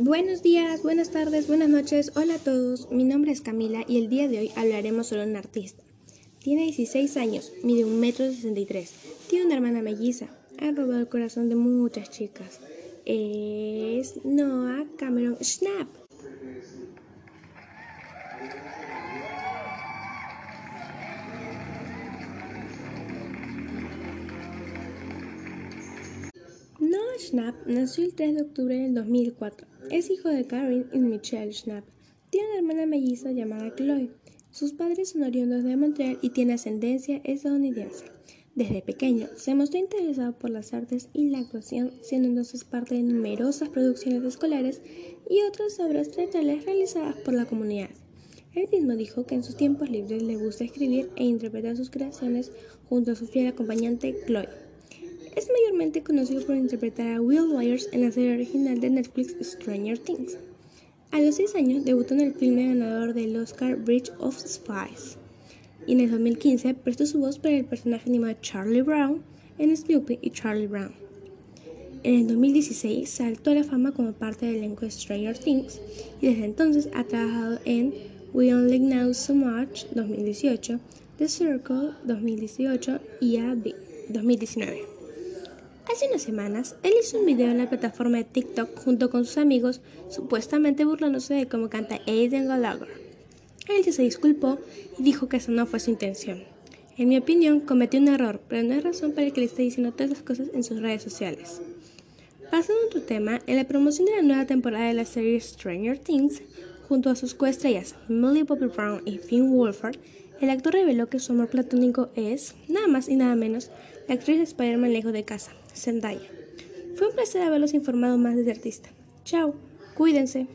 Buenos días, buenas tardes, buenas noches, hola a todos. Mi nombre es Camila y el día de hoy hablaremos sobre un artista. Tiene 16 años, mide 1,63 m, tiene una hermana melliza, ha robado el corazón de muchas chicas. Es Noah Cameron Schnapp. Schnapp nació el 3 de octubre del 2004. Es hijo de Karen y Michelle Schnapp. Tiene una hermana melliza llamada Chloe. Sus padres son oriundos de Montreal y tiene ascendencia estadounidense. Desde pequeño se mostró interesado por las artes y la actuación, siendo entonces parte de numerosas producciones escolares y otras obras teatrales realizadas por la comunidad. Él mismo dijo que en sus tiempos libres le gusta escribir e interpretar sus creaciones junto a su fiel acompañante Chloe. Conocido por interpretar a Will Byers en la serie original de Netflix Stranger Things. A los 6 años debutó en el filme ganador del Oscar Bridge of Spies. Y en el 2015 prestó su voz para el personaje animado Charlie Brown en Snoopy y Charlie Brown. En el 2016 saltó a la fama como parte del elenco de Stranger Things y desde entonces ha trabajado en We Only Know So Much 2018, The Circle 2018 y A.B. 2019. Hace unas semanas, él hizo un video en la plataforma de TikTok junto con sus amigos, supuestamente burlándose de cómo canta Aiden Gallagher. Él ya se disculpó y dijo que esa no fue su intención. En mi opinión, cometió un error, pero no hay razón para que le esté diciendo todas las cosas en sus redes sociales. Pasando a otro tema, en la promoción de la nueva temporada de la serie Stranger Things, junto a sus coestrellas Millie Bobby Brown y Finn Wolfhard, el actor reveló que su amor platónico es, nada más y nada menos, la actriz de Spider-Man lejos de casa, Zendaya. Fue un placer haberlos informado más de este artista. Chao, cuídense.